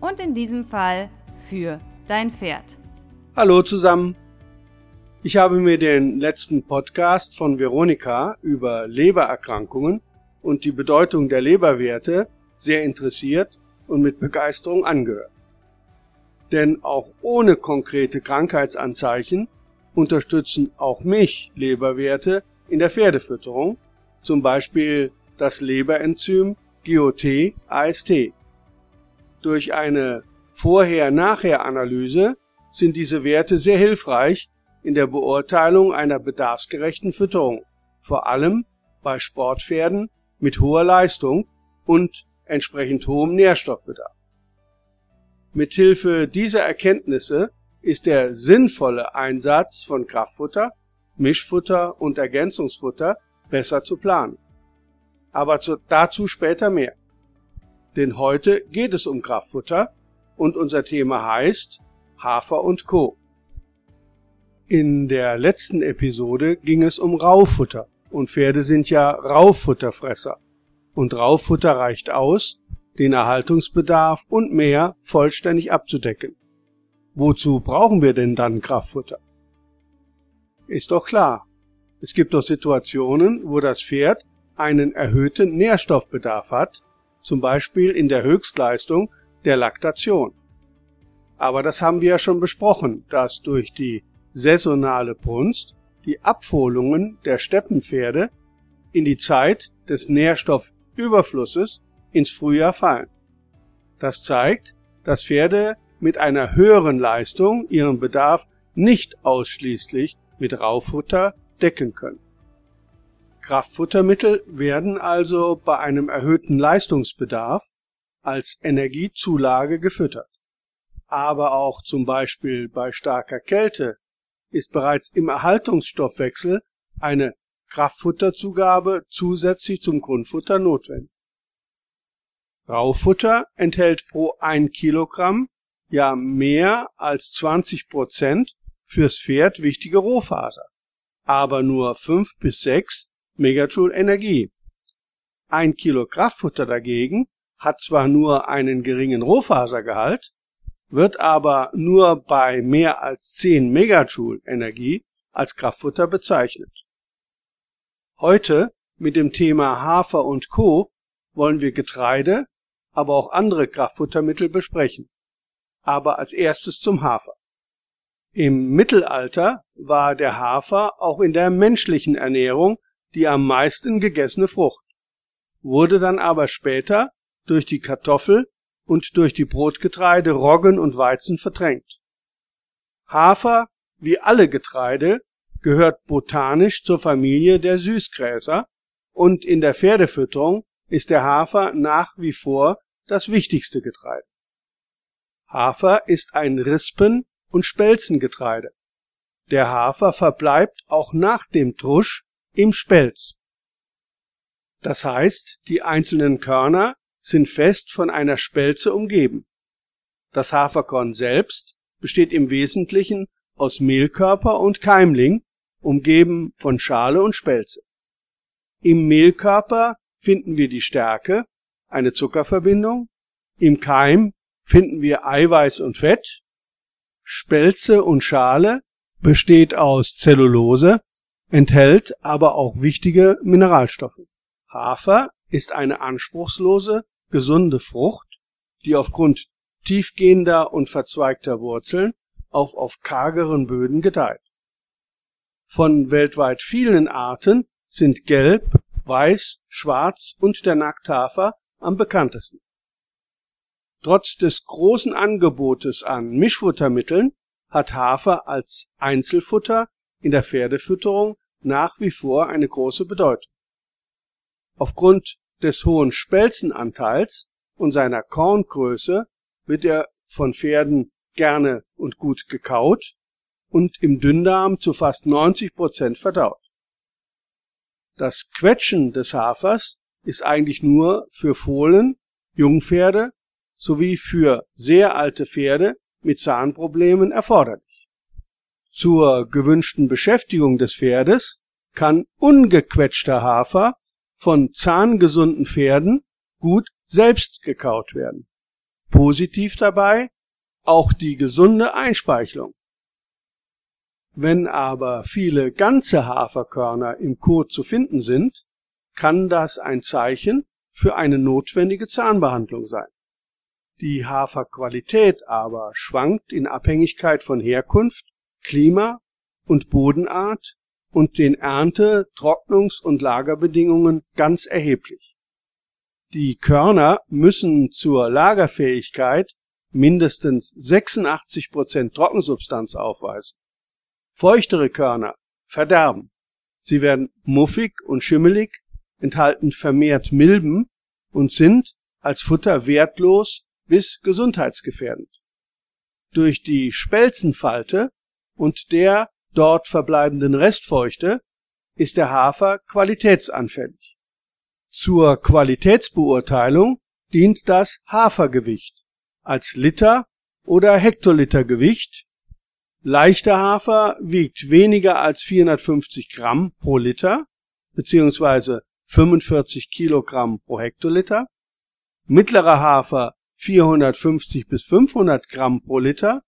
Und in diesem Fall für dein Pferd. Hallo zusammen. Ich habe mir den letzten Podcast von Veronika über Lebererkrankungen und die Bedeutung der Leberwerte sehr interessiert und mit Begeisterung angehört. Denn auch ohne konkrete Krankheitsanzeichen unterstützen auch mich Leberwerte in der Pferdefütterung, zum Beispiel das Leberenzym GOT-AST. Durch eine Vorher-Nachher-Analyse sind diese Werte sehr hilfreich in der Beurteilung einer bedarfsgerechten Fütterung, vor allem bei Sportpferden mit hoher Leistung und entsprechend hohem Nährstoffbedarf. Mithilfe dieser Erkenntnisse ist der sinnvolle Einsatz von Kraftfutter, Mischfutter und Ergänzungsfutter besser zu planen. Aber zu, dazu später mehr. Denn heute geht es um Kraftfutter und unser Thema heißt Hafer und Co. In der letzten Episode ging es um Raufutter und Pferde sind ja Raufutterfresser. Und Rauffutter reicht aus, den Erhaltungsbedarf und mehr vollständig abzudecken. Wozu brauchen wir denn dann Kraftfutter? Ist doch klar. Es gibt doch Situationen, wo das Pferd einen erhöhten Nährstoffbedarf hat, zum Beispiel in der Höchstleistung der Laktation. Aber das haben wir ja schon besprochen, dass durch die saisonale Brunst die Abholungen der Steppenpferde in die Zeit des Nährstoffüberflusses ins Frühjahr fallen. Das zeigt, dass Pferde mit einer höheren Leistung ihren Bedarf nicht ausschließlich mit Raufutter decken können. Kraftfuttermittel werden also bei einem erhöhten Leistungsbedarf als Energiezulage gefüttert. Aber auch zum Beispiel bei starker Kälte ist bereits im Erhaltungsstoffwechsel eine Kraftfutterzugabe zusätzlich zum Grundfutter notwendig. Raufutter enthält pro ein Kilogramm ja mehr als 20 Prozent fürs Pferd wichtige Rohfaser, aber nur 5 bis 6 Megajoule Energie. Ein Kilo Kraftfutter dagegen hat zwar nur einen geringen Rohfasergehalt, wird aber nur bei mehr als 10 Megajoule Energie als Kraftfutter bezeichnet. Heute mit dem Thema Hafer und Co. wollen wir Getreide, aber auch andere Kraftfuttermittel besprechen. Aber als erstes zum Hafer. Im Mittelalter war der Hafer auch in der menschlichen Ernährung die am meisten gegessene Frucht, wurde dann aber später durch die Kartoffel und durch die Brotgetreide Roggen und Weizen verdrängt. Hafer, wie alle Getreide, gehört botanisch zur Familie der Süßgräser und in der Pferdefütterung ist der Hafer nach wie vor das wichtigste Getreide. Hafer ist ein Rispen- und Spelzengetreide. Der Hafer verbleibt auch nach dem Trusch im Spelz. Das heißt, die einzelnen Körner sind fest von einer Spelze umgeben. Das Haferkorn selbst besteht im Wesentlichen aus Mehlkörper und Keimling, umgeben von Schale und Spelze. Im Mehlkörper finden wir die Stärke, eine Zuckerverbindung, im Keim finden wir Eiweiß und Fett, Spelze und Schale besteht aus Zellulose, enthält aber auch wichtige Mineralstoffe. Hafer ist eine anspruchslose, gesunde Frucht, die aufgrund tiefgehender und verzweigter Wurzeln auch auf kargeren Böden gedeiht. Von weltweit vielen Arten sind Gelb, Weiß, Schwarz und der Nackthafer am bekanntesten. Trotz des großen Angebotes an Mischfuttermitteln hat Hafer als Einzelfutter in der Pferdefütterung nach wie vor eine große Bedeutung. Aufgrund des hohen Spelzenanteils und seiner Korngröße wird er von Pferden gerne und gut gekaut und im Dünndarm zu fast 90 Prozent verdaut. Das Quetschen des Hafers ist eigentlich nur für Fohlen, Jungpferde sowie für sehr alte Pferde mit Zahnproblemen erforderlich. Zur gewünschten Beschäftigung des Pferdes kann ungequetschter Hafer von zahngesunden Pferden gut selbst gekaut werden. Positiv dabei auch die gesunde Einspeichelung. Wenn aber viele ganze Haferkörner im Kot zu finden sind, kann das ein Zeichen für eine notwendige Zahnbehandlung sein. Die Haferqualität aber schwankt in Abhängigkeit von Herkunft, Klima und Bodenart und den Ernte-, Trocknungs- und Lagerbedingungen ganz erheblich. Die Körner müssen zur Lagerfähigkeit mindestens 86 Prozent Trockensubstanz aufweisen. Feuchtere Körner verderben. Sie werden muffig und schimmelig, enthalten vermehrt Milben und sind als Futter wertlos bis gesundheitsgefährdend. Durch die Spelzenfalte und der dort verbleibenden Restfeuchte ist der Hafer qualitätsanfällig. Zur Qualitätsbeurteilung dient das Hafergewicht als Liter oder Hektoliter Gewicht. Leichter Hafer wiegt weniger als 450 Gramm pro Liter beziehungsweise 45 Kilogramm pro Hektoliter. Mittlerer Hafer 450 bis 500 Gramm pro Liter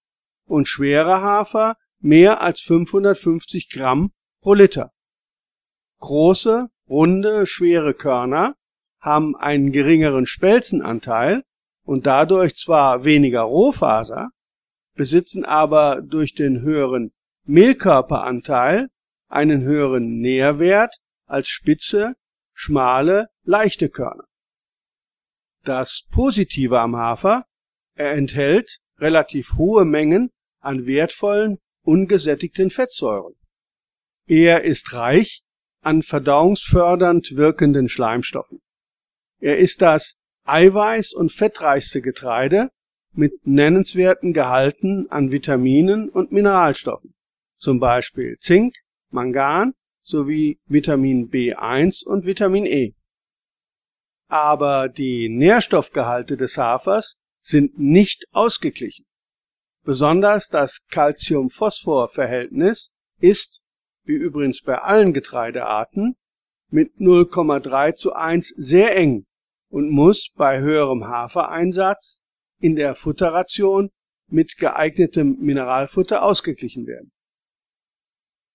und schwerer Hafer mehr als 550 Gramm pro Liter. Große, runde, schwere Körner haben einen geringeren Spelzenanteil und dadurch zwar weniger Rohfaser, besitzen aber durch den höheren Mehlkörperanteil einen höheren Nährwert als spitze, schmale, leichte Körner. Das Positive am Hafer, er enthält relativ hohe Mengen an wertvollen, ungesättigten Fettsäuren. Er ist reich an verdauungsfördernd wirkenden Schleimstoffen. Er ist das eiweiß- und fettreichste Getreide mit nennenswerten Gehalten an Vitaminen und Mineralstoffen, zum Beispiel Zink, Mangan sowie Vitamin B1 und Vitamin E aber die Nährstoffgehalte des Hafers sind nicht ausgeglichen. Besonders das Calcium-Phosphor-Verhältnis ist, wie übrigens bei allen Getreidearten, mit 0,3 zu 1 sehr eng und muss bei höherem Hafereinsatz in der Futterration mit geeignetem Mineralfutter ausgeglichen werden.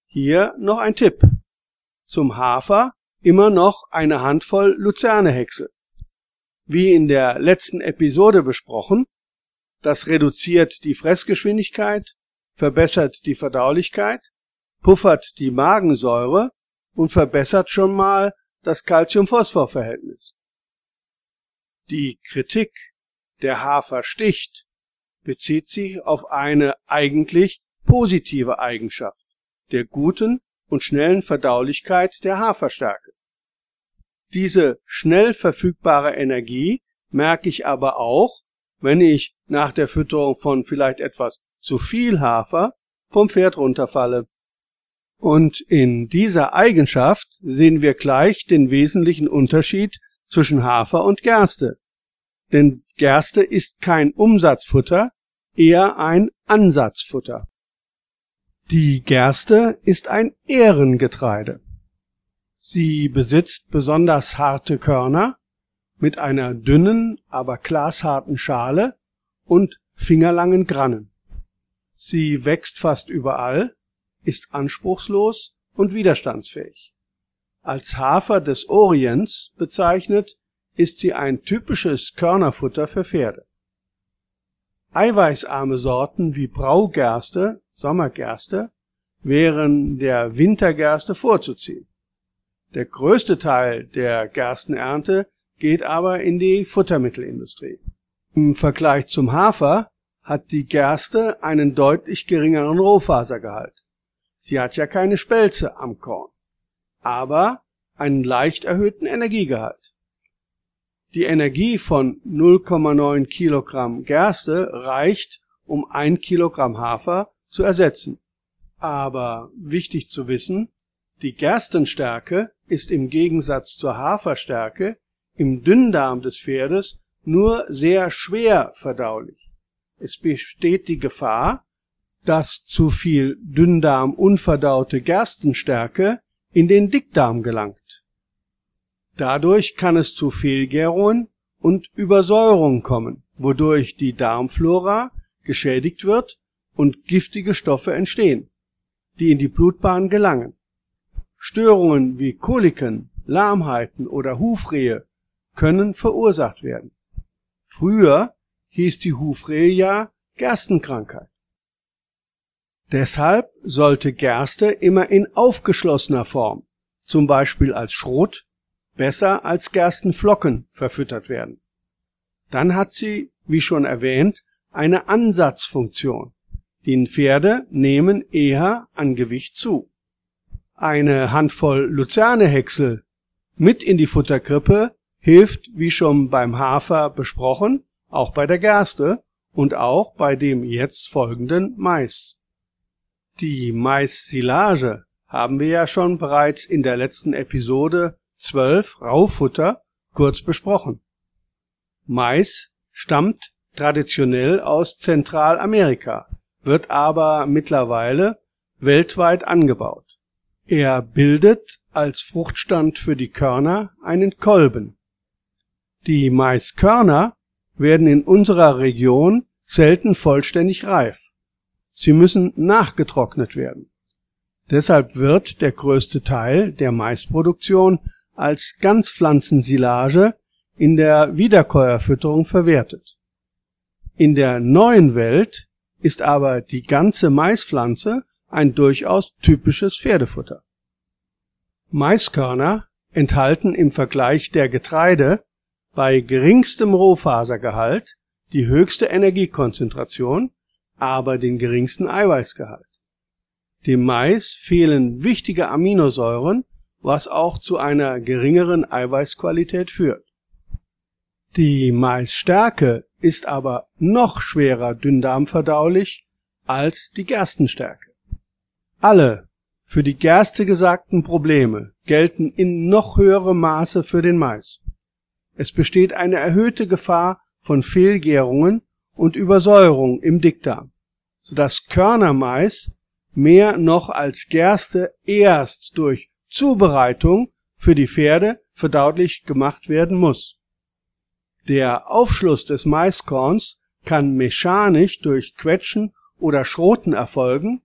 Hier noch ein Tipp. Zum Hafer immer noch eine Handvoll Luzernehexe. Wie in der letzten Episode besprochen, das reduziert die Fressgeschwindigkeit, verbessert die Verdaulichkeit, puffert die Magensäure und verbessert schon mal das Calcium-Phosphor-Verhältnis. Die Kritik, der Hafer sticht, bezieht sich auf eine eigentlich positive Eigenschaft der guten und schnellen Verdaulichkeit der Haferstärke. Diese schnell verfügbare Energie merke ich aber auch, wenn ich nach der Fütterung von vielleicht etwas zu viel Hafer vom Pferd runterfalle. Und in dieser Eigenschaft sehen wir gleich den wesentlichen Unterschied zwischen Hafer und Gerste. Denn Gerste ist kein Umsatzfutter, eher ein Ansatzfutter. Die Gerste ist ein Ehrengetreide. Sie besitzt besonders harte Körner mit einer dünnen, aber glasharten Schale und fingerlangen Grannen. Sie wächst fast überall, ist anspruchslos und widerstandsfähig. Als Hafer des Orients bezeichnet, ist sie ein typisches Körnerfutter für Pferde. Eiweißarme Sorten wie Braugerste, Sommergerste, wären der Wintergerste vorzuziehen. Der größte Teil der Gerstenernte geht aber in die Futtermittelindustrie. Im Vergleich zum Hafer hat die Gerste einen deutlich geringeren Rohfasergehalt. Sie hat ja keine Spelze am Korn, aber einen leicht erhöhten Energiegehalt. Die Energie von 0,9 Kilogramm Gerste reicht, um ein Kilogramm Hafer zu ersetzen. Aber wichtig zu wissen, die Gerstenstärke ist im Gegensatz zur Haferstärke im Dünndarm des Pferdes nur sehr schwer verdaulich. Es besteht die Gefahr, dass zu viel Dünndarm unverdaute Gerstenstärke in den Dickdarm gelangt. Dadurch kann es zu Fehlgärungen und Übersäuerung kommen, wodurch die Darmflora geschädigt wird und giftige Stoffe entstehen, die in die Blutbahn gelangen. Störungen wie Koliken, Lahmheiten oder Hufrehe können verursacht werden. Früher hieß die Hufrehe ja Gerstenkrankheit. Deshalb sollte Gerste immer in aufgeschlossener Form, zum Beispiel als Schrot, besser als Gerstenflocken verfüttert werden. Dann hat sie, wie schon erwähnt, eine Ansatzfunktion. Die Pferde nehmen eher an Gewicht zu. Eine Handvoll Luzernehäcksel mit in die Futterkrippe hilft, wie schon beim Hafer besprochen, auch bei der Gerste und auch bei dem jetzt folgenden Mais. Die Mais-Silage haben wir ja schon bereits in der letzten Episode 12 Raufutter kurz besprochen. Mais stammt traditionell aus Zentralamerika, wird aber mittlerweile weltweit angebaut. Er bildet als Fruchtstand für die Körner einen Kolben. Die Maiskörner werden in unserer Region selten vollständig reif. Sie müssen nachgetrocknet werden. Deshalb wird der größte Teil der Maisproduktion als Ganzpflanzensilage in der Wiederkäuerfütterung verwertet. In der neuen Welt ist aber die ganze Maispflanze ein durchaus typisches Pferdefutter. Maiskörner enthalten im Vergleich der Getreide bei geringstem Rohfasergehalt die höchste Energiekonzentration aber den geringsten Eiweißgehalt. Dem Mais fehlen wichtige Aminosäuren, was auch zu einer geringeren Eiweißqualität führt. Die Maisstärke ist aber noch schwerer dünndarmverdaulich als die Gerstenstärke. Alle für die Gerste gesagten Probleme gelten in noch höherem Maße für den Mais. Es besteht eine erhöhte Gefahr von Fehlgärungen und Übersäuerung im Dickdarm, so dass Körnermais mehr noch als Gerste erst durch Zubereitung für die Pferde verdaulich gemacht werden muss. Der Aufschluss des Maiskorns kann mechanisch durch Quetschen oder Schroten erfolgen.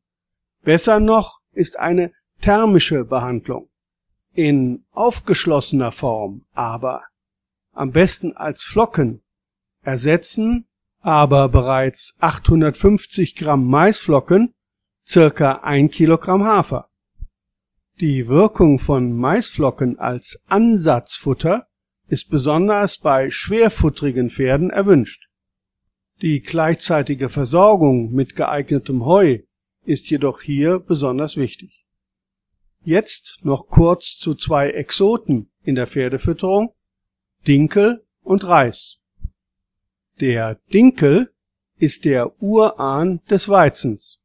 Besser noch ist eine thermische Behandlung. In aufgeschlossener Form aber, am besten als Flocken, ersetzen aber bereits 850 Gramm Maisflocken circa ein Kilogramm Hafer. Die Wirkung von Maisflocken als Ansatzfutter ist besonders bei schwerfutterigen Pferden erwünscht. Die gleichzeitige Versorgung mit geeignetem Heu ist jedoch hier besonders wichtig. Jetzt noch kurz zu zwei Exoten in der Pferdefütterung, Dinkel und Reis. Der Dinkel ist der Urahn des Weizens.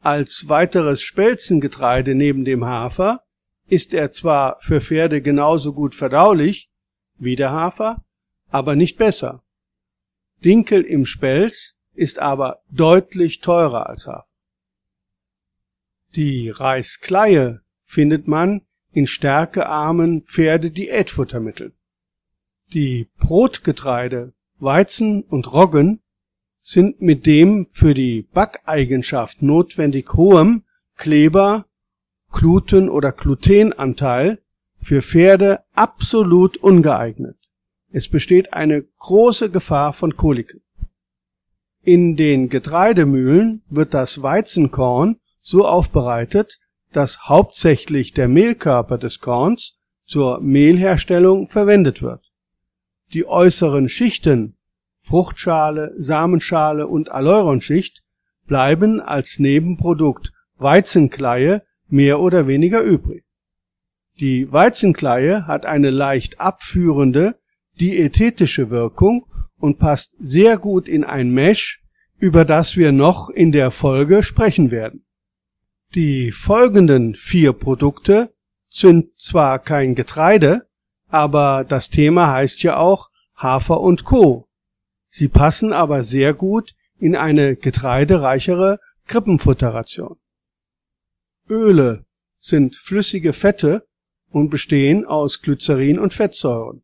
Als weiteres Spelzengetreide neben dem Hafer ist er zwar für Pferde genauso gut verdaulich wie der Hafer, aber nicht besser. Dinkel im Spelz ist aber deutlich teurer als Hafer. Die Reiskleie findet man in stärkearmen Pferdediätfuttermitteln. Die Brotgetreide Weizen und Roggen sind mit dem für die Backeigenschaft notwendig hohem Kleber Gluten oder Glutenanteil für Pferde absolut ungeeignet. Es besteht eine große Gefahr von Koliken. In den Getreidemühlen wird das Weizenkorn so aufbereitet, dass hauptsächlich der Mehlkörper des Korns zur Mehlherstellung verwendet wird die äußeren Schichten Fruchtschale, Samenschale und Aleuronschicht bleiben als Nebenprodukt Weizenkleie mehr oder weniger übrig. Die Weizenkleie hat eine leicht abführende, diätetische Wirkung und passt sehr gut in ein Mesh, über das wir noch in der Folge sprechen werden. Die folgenden vier Produkte sind zwar kein Getreide, aber das Thema heißt ja auch Hafer und Co. Sie passen aber sehr gut in eine getreidereichere Krippenfutterration. Öle sind flüssige Fette und bestehen aus Glycerin und Fettsäuren.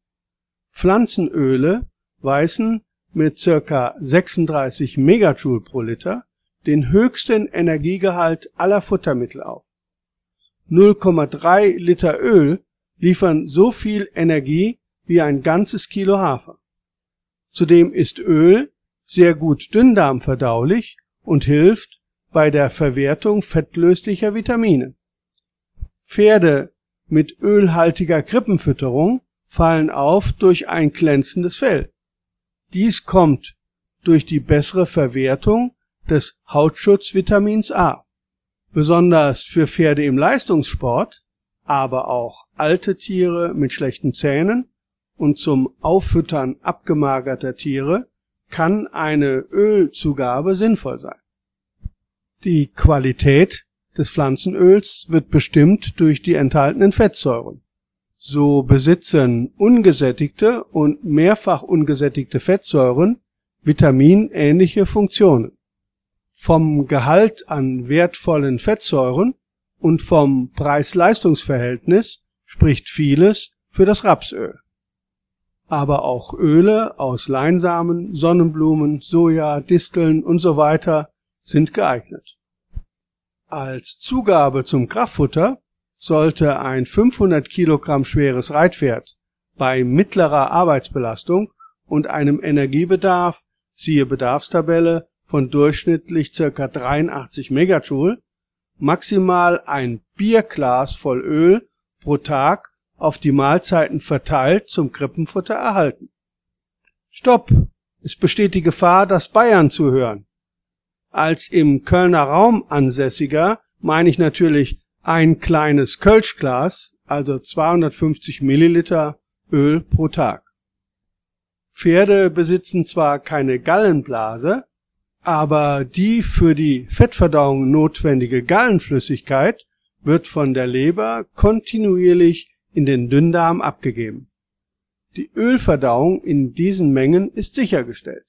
Pflanzenöle weisen mit circa 36 Megajoule pro Liter den höchsten Energiegehalt aller Futtermittel auf. 0,3 Liter Öl liefern so viel Energie wie ein ganzes Kilo Hafer. Zudem ist Öl sehr gut dünndarmverdaulich und hilft bei der Verwertung fettlöslicher Vitamine. Pferde mit ölhaltiger Krippenfütterung fallen auf durch ein glänzendes Fell. Dies kommt durch die bessere Verwertung des Hautschutzvitamins A. Besonders für Pferde im Leistungssport, aber auch alte Tiere mit schlechten Zähnen und zum Auffüttern abgemagerter Tiere kann eine Ölzugabe sinnvoll sein. Die Qualität des Pflanzenöls wird bestimmt durch die enthaltenen Fettsäuren. So besitzen ungesättigte und mehrfach ungesättigte Fettsäuren vitaminähnliche Funktionen. Vom Gehalt an wertvollen Fettsäuren und vom Preis-Leistungs-Verhältnis spricht vieles für das Rapsöl. Aber auch Öle aus Leinsamen, Sonnenblumen, Soja, Disteln und so weiter sind geeignet. Als Zugabe zum Kraftfutter sollte ein 500 Kilogramm schweres Reitpferd bei mittlerer Arbeitsbelastung und einem Energiebedarf, siehe Bedarfstabelle, von durchschnittlich ca. 83 Megajoule maximal ein Bierglas voll Öl pro Tag auf die Mahlzeiten verteilt zum Krippenfutter erhalten. Stopp! Es besteht die Gefahr, dass Bayern zuhören. Als im Kölner Raum ansässiger meine ich natürlich ein kleines Kölschglas, also 250 Milliliter Öl pro Tag. Pferde besitzen zwar keine Gallenblase, aber die für die Fettverdauung notwendige Gallenflüssigkeit wird von der Leber kontinuierlich in den Dünndarm abgegeben. Die Ölverdauung in diesen Mengen ist sichergestellt.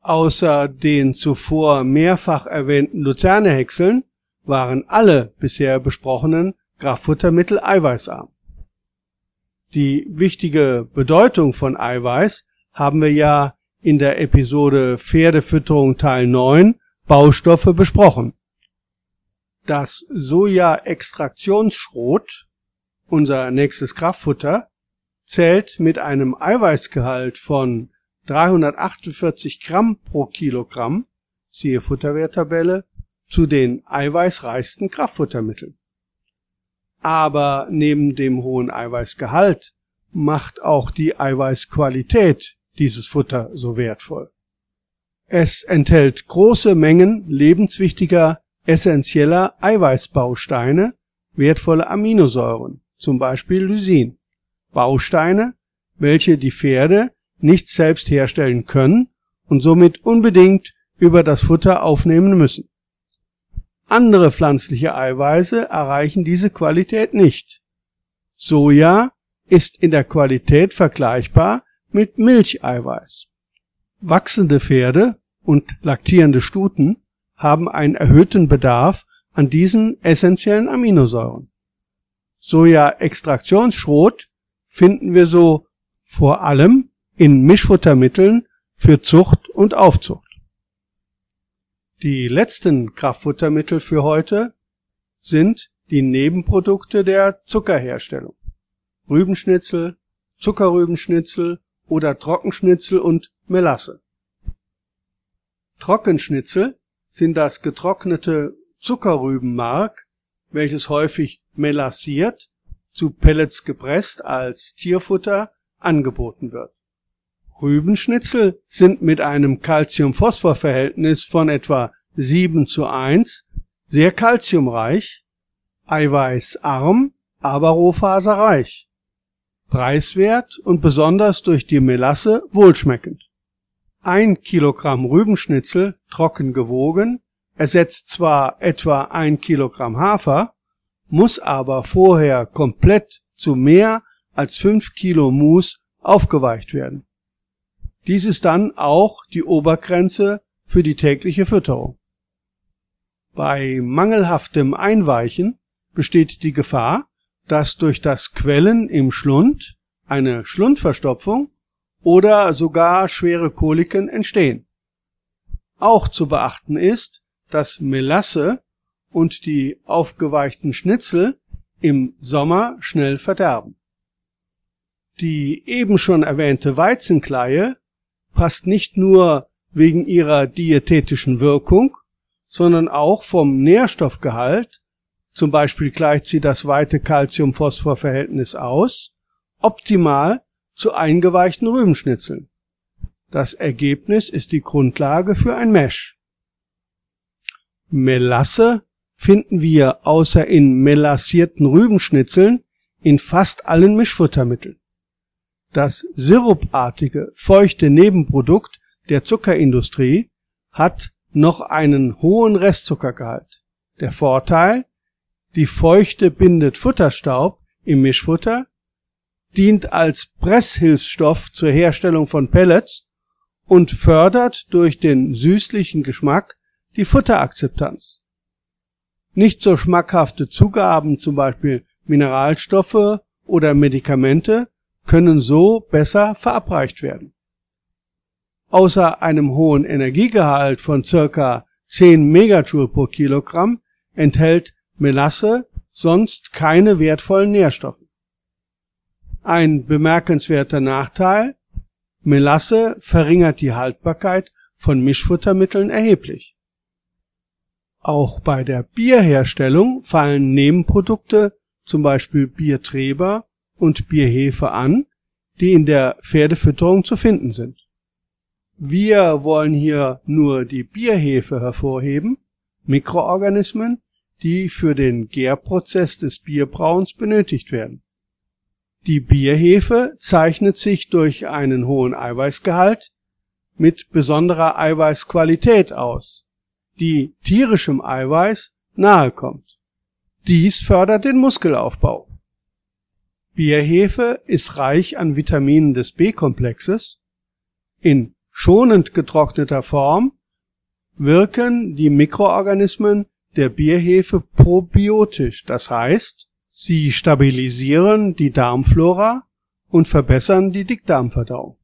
Außer den zuvor mehrfach erwähnten Luzernehäckseln waren alle bisher besprochenen Kraftfuttermittel eiweißarm. Die wichtige Bedeutung von Eiweiß haben wir ja in der Episode Pferdefütterung Teil 9 Baustoffe besprochen. Das Soja-Extraktionsschrot, unser nächstes Kraftfutter, zählt mit einem Eiweißgehalt von 348 Gramm pro Kilogramm, siehe Futterwerttabelle, zu den eiweißreichsten Kraftfuttermitteln. Aber neben dem hohen Eiweißgehalt macht auch die Eiweißqualität dieses Futter so wertvoll. Es enthält große Mengen lebenswichtiger, essentieller Eiweißbausteine, wertvolle Aminosäuren, zum Beispiel Lysin. Bausteine, welche die Pferde nicht selbst herstellen können und somit unbedingt über das Futter aufnehmen müssen. Andere pflanzliche Eiweiße erreichen diese Qualität nicht. Soja ist in der Qualität vergleichbar mit Milcheiweiß. Wachsende Pferde und laktierende Stuten haben einen erhöhten Bedarf an diesen essentiellen Aminosäuren. Soja-Extraktionsschrot finden wir so vor allem in Mischfuttermitteln für Zucht und Aufzucht. Die letzten Kraftfuttermittel für heute sind die Nebenprodukte der Zuckerherstellung. Rübenschnitzel, Zuckerrübenschnitzel oder Trockenschnitzel und Melasse. Trockenschnitzel sind das getrocknete Zuckerrübenmark, welches häufig melassiert, zu Pellets gepresst als Tierfutter angeboten wird. Rübenschnitzel sind mit einem Calcium-Phosphor-Verhältnis von etwa 7 zu 1 sehr kalziumreich, eiweißarm, aber rohfaserreich. preiswert und besonders durch die Melasse wohlschmeckend. Ein Kilogramm Rübenschnitzel trocken gewogen ersetzt zwar etwa ein Kilogramm Hafer, muss aber vorher komplett zu mehr als fünf Kilo Mus aufgeweicht werden. Dies ist dann auch die Obergrenze für die tägliche Fütterung. Bei mangelhaftem Einweichen besteht die Gefahr, dass durch das Quellen im Schlund eine Schlundverstopfung oder sogar schwere Koliken entstehen. Auch zu beachten ist, dass Melasse und die aufgeweichten Schnitzel im Sommer schnell verderben. Die eben schon erwähnte Weizenkleie passt nicht nur wegen ihrer diätetischen Wirkung, sondern auch vom Nährstoffgehalt, zum Beispiel gleicht sie das weite Calcium-Phosphor-Verhältnis aus, optimal zu eingeweichten Rübenschnitzeln. Das Ergebnis ist die Grundlage für ein Mesh. Melasse finden wir außer in melassierten Rübenschnitzeln in fast allen Mischfuttermitteln. Das sirupartige, feuchte Nebenprodukt der Zuckerindustrie hat noch einen hohen Restzuckergehalt. Der Vorteil, die Feuchte bindet Futterstaub im Mischfutter, dient als Presshilfsstoff zur Herstellung von Pellets und fördert durch den süßlichen Geschmack die Futterakzeptanz. Nicht so schmackhafte Zugaben, zum Beispiel Mineralstoffe oder Medikamente, können so besser verabreicht werden. Außer einem hohen Energiegehalt von circa 10 Megajoule pro Kilogramm enthält Melasse sonst keine wertvollen Nährstoffe. Ein bemerkenswerter Nachteil Melasse verringert die Haltbarkeit von Mischfuttermitteln erheblich. Auch bei der Bierherstellung fallen Nebenprodukte, zum Beispiel Biertreber und Bierhefe an, die in der Pferdefütterung zu finden sind. Wir wollen hier nur die Bierhefe hervorheben, Mikroorganismen, die für den Gärprozess des Bierbrauens benötigt werden. Die Bierhefe zeichnet sich durch einen hohen Eiweißgehalt mit besonderer Eiweißqualität aus die tierischem Eiweiß nahe kommt. Dies fördert den Muskelaufbau. Bierhefe ist reich an Vitaminen des B-Komplexes. In schonend getrockneter Form wirken die Mikroorganismen der Bierhefe probiotisch, das heißt, sie stabilisieren die Darmflora und verbessern die Dickdarmverdauung.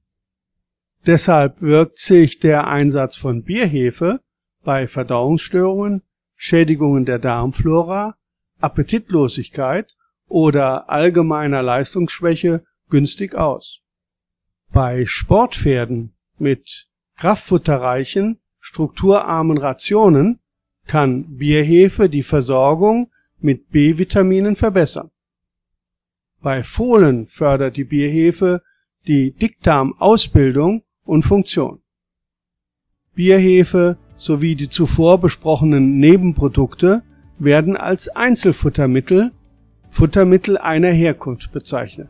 Deshalb wirkt sich der Einsatz von Bierhefe bei Verdauungsstörungen, Schädigungen der Darmflora, Appetitlosigkeit oder allgemeiner Leistungsschwäche günstig aus. Bei Sportpferden mit kraftfutterreichen, strukturarmen Rationen kann Bierhefe die Versorgung mit B-Vitaminen verbessern. Bei Fohlen fördert die Bierhefe die Dickdarmausbildung und Funktion. Bierhefe sowie die zuvor besprochenen Nebenprodukte werden als Einzelfuttermittel, Futtermittel einer Herkunft bezeichnet.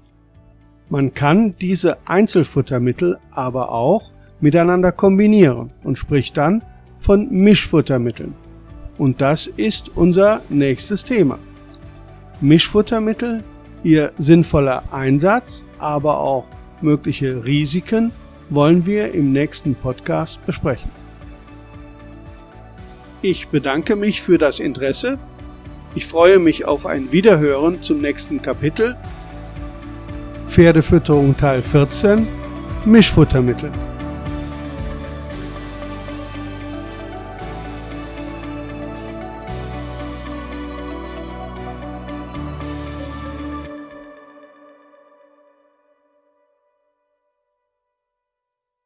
Man kann diese Einzelfuttermittel aber auch miteinander kombinieren und spricht dann von Mischfuttermitteln. Und das ist unser nächstes Thema. Mischfuttermittel, ihr sinnvoller Einsatz, aber auch mögliche Risiken wollen wir im nächsten Podcast besprechen. Ich bedanke mich für das Interesse. Ich freue mich auf ein Wiederhören zum nächsten Kapitel. Pferdefütterung Teil 14 Mischfuttermittel.